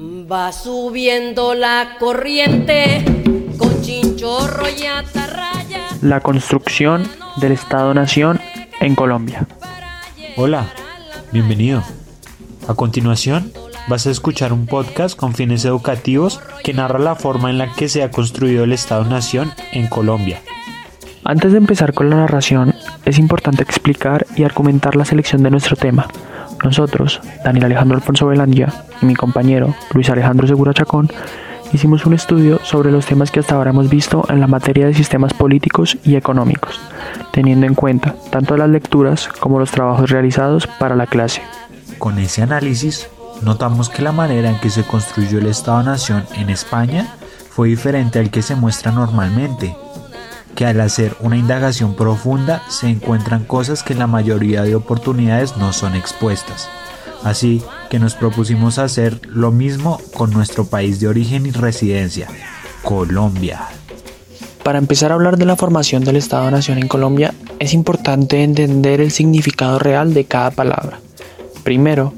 Va subiendo la corriente con chinchorro y atarraya. La construcción del Estado-Nación en Colombia. Hola, bienvenido. A continuación, vas a escuchar un podcast con fines educativos que narra la forma en la que se ha construido el Estado-Nación en Colombia. Antes de empezar con la narración, es importante explicar y argumentar la selección de nuestro tema. Nosotros, Daniel Alejandro Alfonso Velandia y mi compañero Luis Alejandro Segura Chacón, hicimos un estudio sobre los temas que hasta ahora hemos visto en la materia de sistemas políticos y económicos, teniendo en cuenta tanto las lecturas como los trabajos realizados para la clase. Con ese análisis, notamos que la manera en que se construyó el Estado-Nación en España fue diferente al que se muestra normalmente, que al hacer una indagación profunda se encuentran cosas que en la mayoría de oportunidades no son expuestas. Así que nos propusimos hacer lo mismo con nuestro país de origen y residencia, Colombia. Para empezar a hablar de la formación del Estado-Nación en Colombia, es importante entender el significado real de cada palabra. Primero,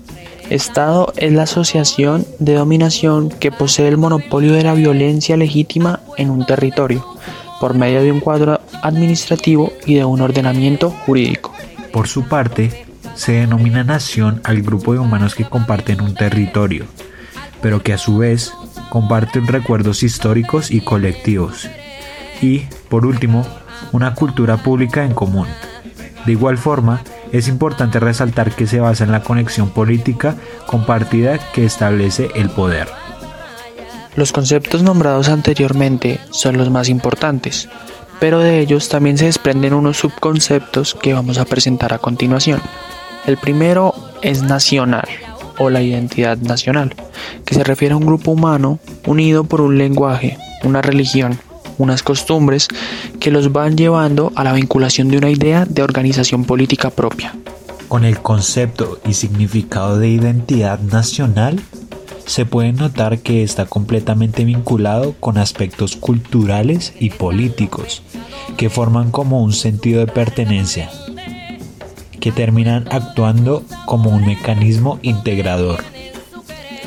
Estado es la asociación de dominación que posee el monopolio de la violencia legítima en un territorio, por medio de un cuadro administrativo y de un ordenamiento jurídico. Por su parte, se denomina nación al grupo de humanos que comparten un territorio, pero que a su vez comparten recuerdos históricos y colectivos. Y, por último, una cultura pública en común. De igual forma, es importante resaltar que se basa en la conexión política compartida que establece el poder. Los conceptos nombrados anteriormente son los más importantes, pero de ellos también se desprenden unos subconceptos que vamos a presentar a continuación. El primero es nacional o la identidad nacional, que se refiere a un grupo humano unido por un lenguaje, una religión, unas costumbres que los van llevando a la vinculación de una idea de organización política propia. Con el concepto y significado de identidad nacional, se puede notar que está completamente vinculado con aspectos culturales y políticos, que forman como un sentido de pertenencia, que terminan actuando como un mecanismo integrador.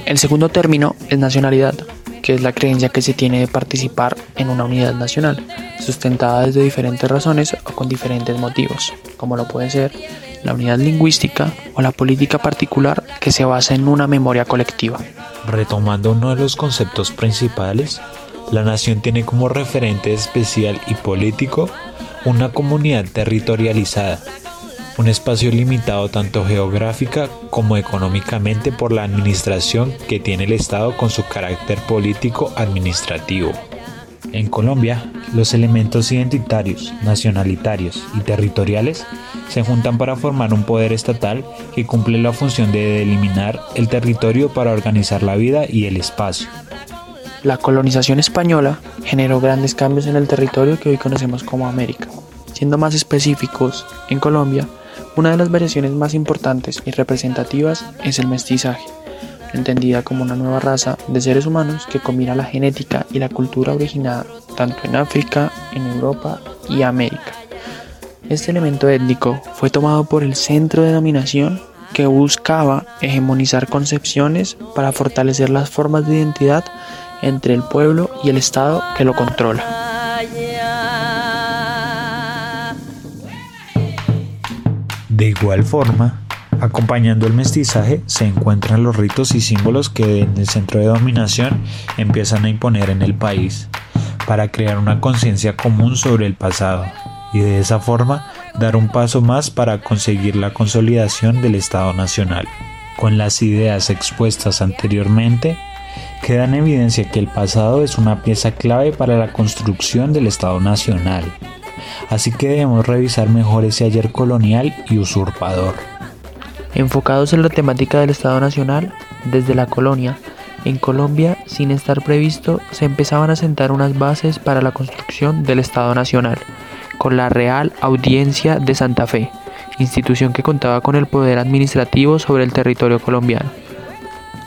El segundo término es nacionalidad, que es la creencia que se tiene de participar en una unidad nacional, sustentada desde diferentes razones o con diferentes motivos, como lo puede ser la unidad lingüística o la política particular que se basa en una memoria colectiva. Retomando uno de los conceptos principales, la nación tiene como referente especial y político una comunidad territorializada un espacio limitado tanto geográfica como económicamente por la administración que tiene el Estado con su carácter político administrativo. En Colombia, los elementos identitarios, nacionalitarios y territoriales se juntan para formar un poder estatal que cumple la función de delimitar el territorio para organizar la vida y el espacio. La colonización española generó grandes cambios en el territorio que hoy conocemos como América. Siendo más específicos, en Colombia una de las variaciones más importantes y representativas es el mestizaje, entendida como una nueva raza de seres humanos que combina la genética y la cultura originada tanto en África, en Europa y América. Este elemento étnico fue tomado por el centro de dominación que buscaba hegemonizar concepciones para fortalecer las formas de identidad entre el pueblo y el Estado que lo controla. De igual forma, acompañando el mestizaje se encuentran los ritos y símbolos que en el centro de dominación empiezan a imponer en el país para crear una conciencia común sobre el pasado y de esa forma dar un paso más para conseguir la consolidación del Estado Nacional. Con las ideas expuestas anteriormente, queda en evidencia que el pasado es una pieza clave para la construcción del Estado Nacional así que debemos revisar mejor ese ayer colonial y usurpador. Enfocados en la temática del Estado Nacional, desde la colonia, en Colombia, sin estar previsto, se empezaban a sentar unas bases para la construcción del Estado Nacional, con la Real Audiencia de Santa Fe, institución que contaba con el poder administrativo sobre el territorio colombiano.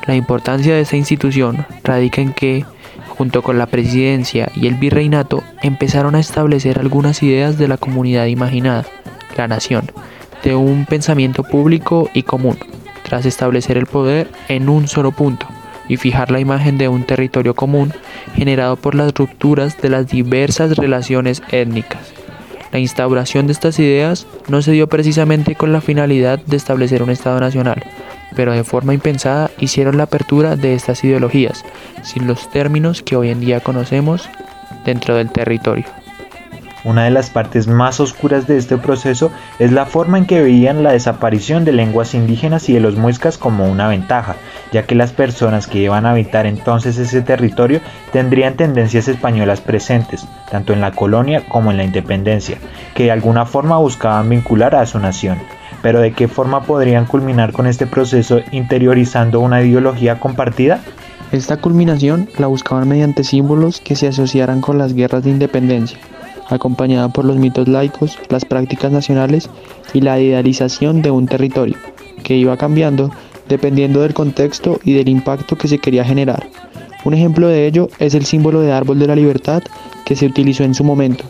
La importancia de esta institución radica en que, junto con la presidencia y el virreinato, empezaron a establecer algunas ideas de la comunidad imaginada, la nación, de un pensamiento público y común, tras establecer el poder en un solo punto, y fijar la imagen de un territorio común generado por las rupturas de las diversas relaciones étnicas. La instauración de estas ideas no se dio precisamente con la finalidad de establecer un Estado nacional, pero de forma impensada hicieron la apertura de estas ideologías, sin los términos que hoy en día conocemos dentro del territorio. Una de las partes más oscuras de este proceso es la forma en que veían la desaparición de lenguas indígenas y de los muiscas como una ventaja, ya que las personas que iban a habitar entonces ese territorio tendrían tendencias españolas presentes, tanto en la colonia como en la independencia, que de alguna forma buscaban vincular a su nación. Pero ¿de qué forma podrían culminar con este proceso interiorizando una ideología compartida? Esta culminación la buscaban mediante símbolos que se asociaran con las guerras de independencia, acompañada por los mitos laicos, las prácticas nacionales y la idealización de un territorio, que iba cambiando dependiendo del contexto y del impacto que se quería generar. Un ejemplo de ello es el símbolo de árbol de la libertad que se utilizó en su momento,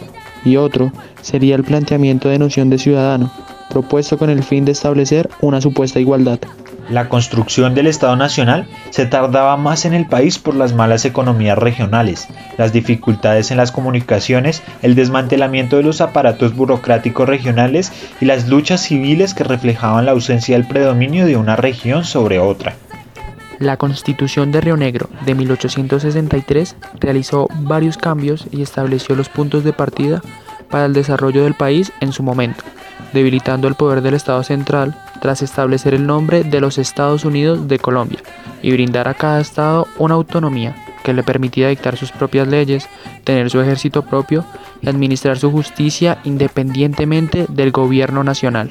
y otro sería el planteamiento de noción de ciudadano, propuesto con el fin de establecer una supuesta igualdad. La construcción del Estado Nacional se tardaba más en el país por las malas economías regionales, las dificultades en las comunicaciones, el desmantelamiento de los aparatos burocráticos regionales y las luchas civiles que reflejaban la ausencia del predominio de una región sobre otra. La Constitución de Río Negro de 1863 realizó varios cambios y estableció los puntos de partida para el desarrollo del país en su momento, debilitando el poder del Estado central tras establecer el nombre de los Estados Unidos de Colombia y brindar a cada estado una autonomía que le permitía dictar sus propias leyes, tener su ejército propio y administrar su justicia independientemente del gobierno nacional.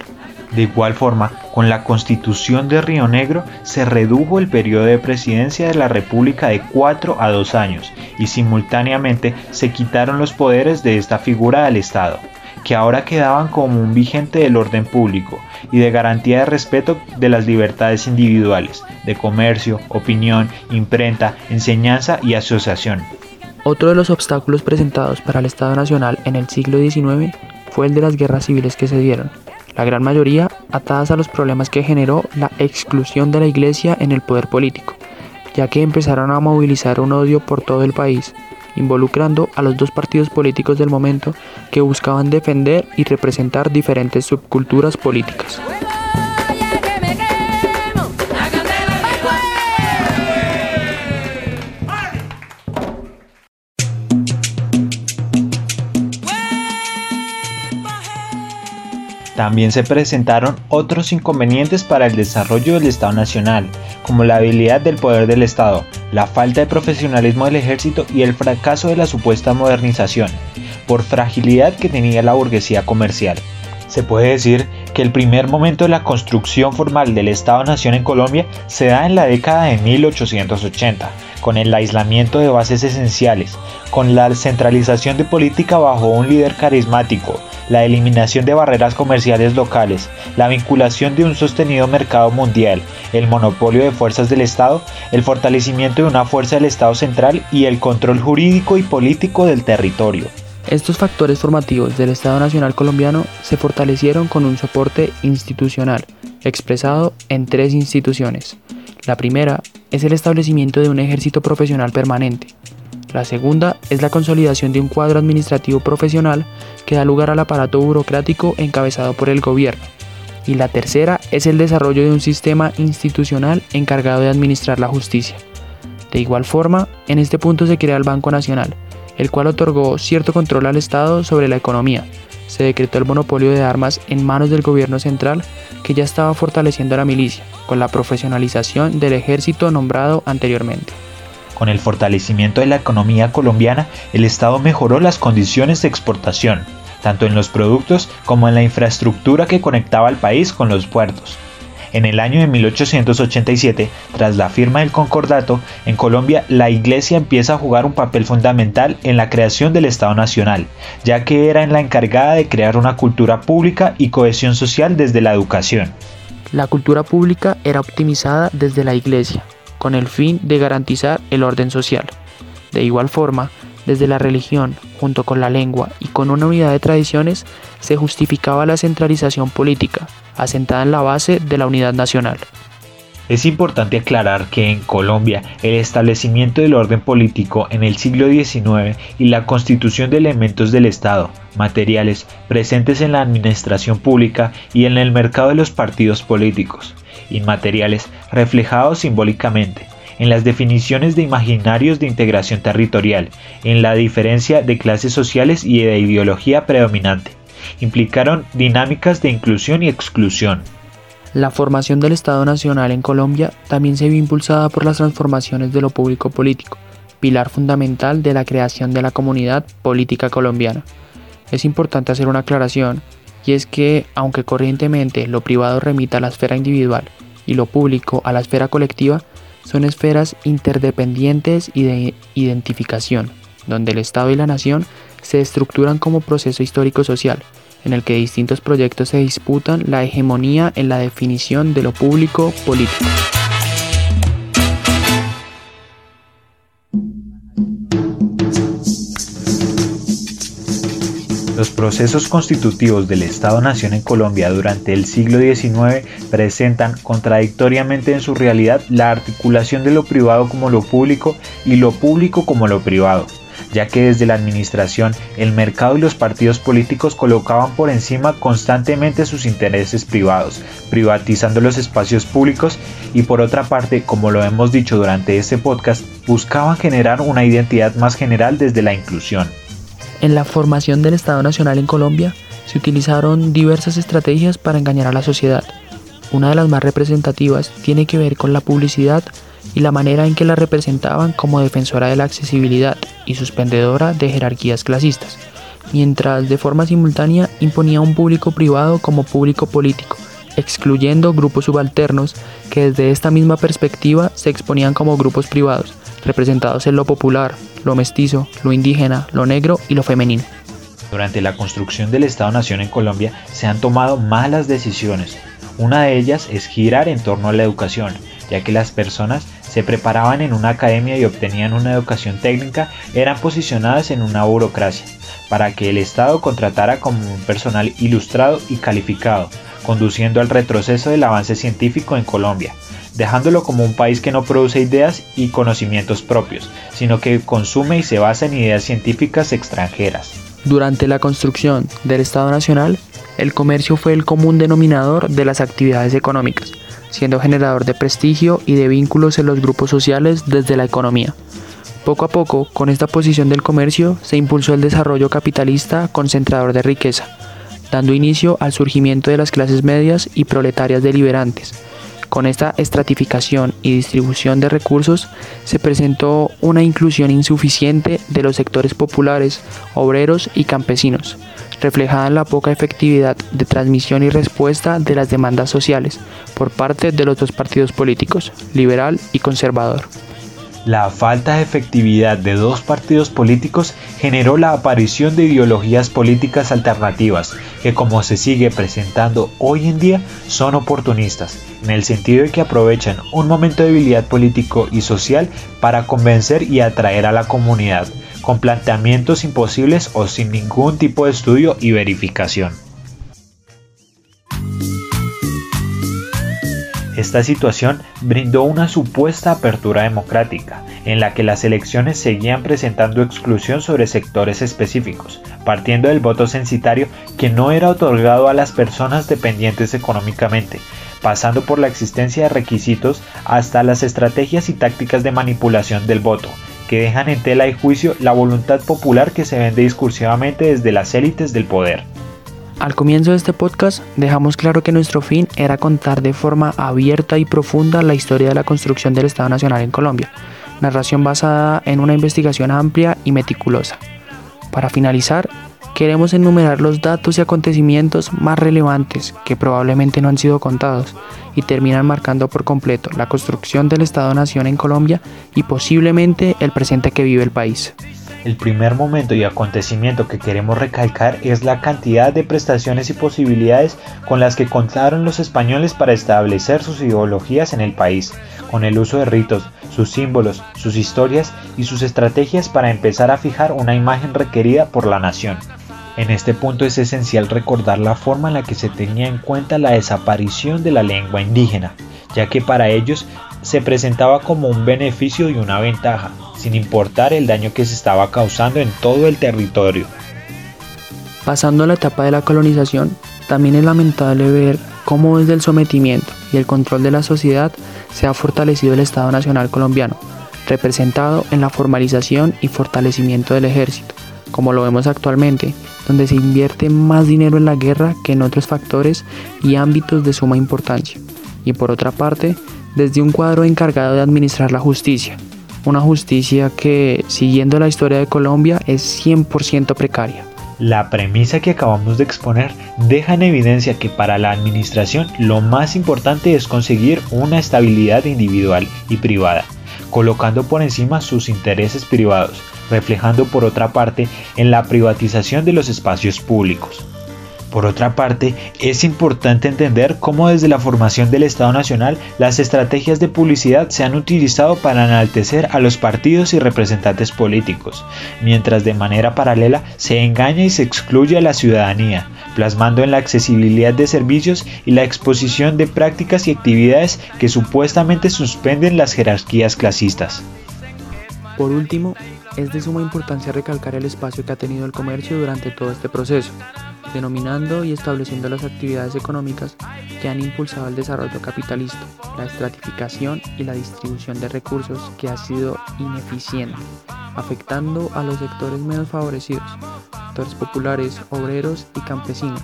De igual forma, con la constitución de Río Negro se redujo el periodo de presidencia de la República de 4 a 2 años y simultáneamente se quitaron los poderes de esta figura del Estado que ahora quedaban como un vigente del orden público y de garantía de respeto de las libertades individuales, de comercio, opinión, imprenta, enseñanza y asociación. Otro de los obstáculos presentados para el Estado Nacional en el siglo XIX fue el de las guerras civiles que se dieron, la gran mayoría atadas a los problemas que generó la exclusión de la Iglesia en el poder político, ya que empezaron a movilizar un odio por todo el país, involucrando a los dos partidos políticos del momento que buscaban defender y representar diferentes subculturas políticas. También se presentaron otros inconvenientes para el desarrollo del Estado Nacional, como la habilidad del poder del Estado, la falta de profesionalismo del ejército y el fracaso de la supuesta modernización, por fragilidad que tenía la burguesía comercial. Se puede decir que el primer momento de la construcción formal del Estado-Nación en Colombia se da en la década de 1880, con el aislamiento de bases esenciales, con la centralización de política bajo un líder carismático, la eliminación de barreras comerciales locales, la vinculación de un sostenido mercado mundial, el monopolio de fuerzas del Estado, el fortalecimiento de una fuerza del Estado central y el control jurídico y político del territorio. Estos factores formativos del Estado Nacional colombiano se fortalecieron con un soporte institucional, expresado en tres instituciones. La primera es el establecimiento de un ejército profesional permanente, la segunda es la consolidación de un cuadro administrativo profesional que da lugar al aparato burocrático encabezado por el gobierno. Y la tercera es el desarrollo de un sistema institucional encargado de administrar la justicia. De igual forma, en este punto se crea el Banco Nacional, el cual otorgó cierto control al Estado sobre la economía. Se decretó el monopolio de armas en manos del gobierno central, que ya estaba fortaleciendo a la milicia, con la profesionalización del ejército nombrado anteriormente. Con el fortalecimiento de la economía colombiana, el Estado mejoró las condiciones de exportación, tanto en los productos como en la infraestructura que conectaba al país con los puertos. En el año de 1887, tras la firma del concordato, en Colombia la Iglesia empieza a jugar un papel fundamental en la creación del Estado Nacional, ya que era la encargada de crear una cultura pública y cohesión social desde la educación. La cultura pública era optimizada desde la Iglesia, con el fin de garantizar el orden social. De igual forma, desde la religión, junto con la lengua y con una unidad de tradiciones, se justificaba la centralización política, asentada en la base de la unidad nacional. Es importante aclarar que en Colombia el establecimiento del orden político en el siglo XIX y la constitución de elementos del Estado, materiales, presentes en la administración pública y en el mercado de los partidos políticos, inmateriales, reflejados simbólicamente, en las definiciones de imaginarios de integración territorial, en la diferencia de clases sociales y de ideología predominante. Implicaron dinámicas de inclusión y exclusión, la formación del Estado Nacional en Colombia también se vio impulsada por las transformaciones de lo público político, pilar fundamental de la creación de la comunidad política colombiana. Es importante hacer una aclaración, y es que, aunque corrientemente lo privado remita a la esfera individual y lo público a la esfera colectiva, son esferas interdependientes y de identificación, donde el Estado y la nación se estructuran como proceso histórico social, en el que distintos proyectos se disputan la hegemonía en la definición de lo público político. Los procesos constitutivos del Estado-Nación en Colombia durante el siglo XIX presentan contradictoriamente en su realidad la articulación de lo privado como lo público y lo público como lo privado ya que desde la administración el mercado y los partidos políticos colocaban por encima constantemente sus intereses privados, privatizando los espacios públicos y por otra parte, como lo hemos dicho durante este podcast, buscaban generar una identidad más general desde la inclusión. En la formación del Estado Nacional en Colombia se utilizaron diversas estrategias para engañar a la sociedad. Una de las más representativas tiene que ver con la publicidad y la manera en que la representaban como defensora de la accesibilidad y suspendedora de jerarquías clasistas, mientras de forma simultánea imponía un público privado como público político, excluyendo grupos subalternos que desde esta misma perspectiva se exponían como grupos privados, representados en lo popular, lo mestizo, lo indígena, lo negro y lo femenino. Durante la construcción del Estado-Nación en Colombia se han tomado malas decisiones. Una de ellas es girar en torno a la educación, ya que las personas se preparaban en una academia y obtenían una educación técnica, eran posicionadas en una burocracia, para que el Estado contratara como un personal ilustrado y calificado, conduciendo al retroceso del avance científico en Colombia, dejándolo como un país que no produce ideas y conocimientos propios, sino que consume y se basa en ideas científicas extranjeras. Durante la construcción del Estado Nacional, el comercio fue el común denominador de las actividades económicas, siendo generador de prestigio y de vínculos en los grupos sociales desde la economía. Poco a poco, con esta posición del comercio, se impulsó el desarrollo capitalista concentrador de riqueza, dando inicio al surgimiento de las clases medias y proletarias deliberantes. Con esta estratificación y distribución de recursos se presentó una inclusión insuficiente de los sectores populares, obreros y campesinos, reflejada en la poca efectividad de transmisión y respuesta de las demandas sociales por parte de los dos partidos políticos, liberal y conservador. La falta de efectividad de dos partidos políticos generó la aparición de ideologías políticas alternativas que como se sigue presentando hoy en día son oportunistas, en el sentido de que aprovechan un momento de debilidad político y social para convencer y atraer a la comunidad, con planteamientos imposibles o sin ningún tipo de estudio y verificación. Esta situación brindó una supuesta apertura democrática, en la que las elecciones seguían presentando exclusión sobre sectores específicos, partiendo del voto censitario que no era otorgado a las personas dependientes económicamente, pasando por la existencia de requisitos hasta las estrategias y tácticas de manipulación del voto, que dejan en tela de juicio la voluntad popular que se vende discursivamente desde las élites del poder. Al comienzo de este podcast dejamos claro que nuestro fin era contar de forma abierta y profunda la historia de la construcción del Estado Nacional en Colombia, narración basada en una investigación amplia y meticulosa. Para finalizar, queremos enumerar los datos y acontecimientos más relevantes que probablemente no han sido contados y terminan marcando por completo la construcción del Estado-Nación en Colombia y posiblemente el presente que vive el país. El primer momento y acontecimiento que queremos recalcar es la cantidad de prestaciones y posibilidades con las que contaron los españoles para establecer sus ideologías en el país, con el uso de ritos, sus símbolos, sus historias y sus estrategias para empezar a fijar una imagen requerida por la nación. En este punto es esencial recordar la forma en la que se tenía en cuenta la desaparición de la lengua indígena, ya que para ellos se presentaba como un beneficio y una ventaja, sin importar el daño que se estaba causando en todo el territorio. Pasando a la etapa de la colonización, también es lamentable ver cómo desde el sometimiento y el control de la sociedad se ha fortalecido el Estado Nacional colombiano, representado en la formalización y fortalecimiento del ejército, como lo vemos actualmente, donde se invierte más dinero en la guerra que en otros factores y ámbitos de suma importancia. Y por otra parte, desde un cuadro encargado de administrar la justicia, una justicia que, siguiendo la historia de Colombia, es 100% precaria. La premisa que acabamos de exponer deja en evidencia que para la administración lo más importante es conseguir una estabilidad individual y privada, colocando por encima sus intereses privados, reflejando por otra parte en la privatización de los espacios públicos. Por otra parte, es importante entender cómo desde la formación del Estado Nacional las estrategias de publicidad se han utilizado para enaltecer a los partidos y representantes políticos, mientras de manera paralela se engaña y se excluye a la ciudadanía, plasmando en la accesibilidad de servicios y la exposición de prácticas y actividades que supuestamente suspenden las jerarquías clasistas. Por último, es de suma importancia recalcar el espacio que ha tenido el comercio durante todo este proceso, denominando y estableciendo las actividades económicas que han impulsado el desarrollo capitalista, la estratificación y la distribución de recursos que ha sido ineficiente, afectando a los sectores menos favorecidos, sectores populares, obreros y campesinos,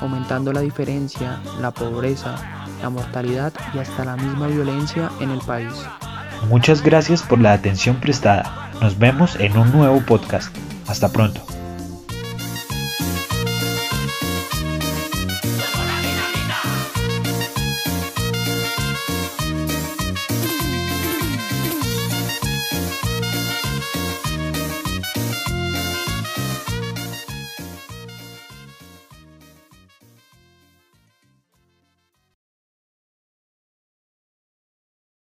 aumentando la diferencia, la pobreza, la mortalidad y hasta la misma violencia en el país. Muchas gracias por la atención prestada. Nos vemos en un nuevo podcast. Hasta pronto.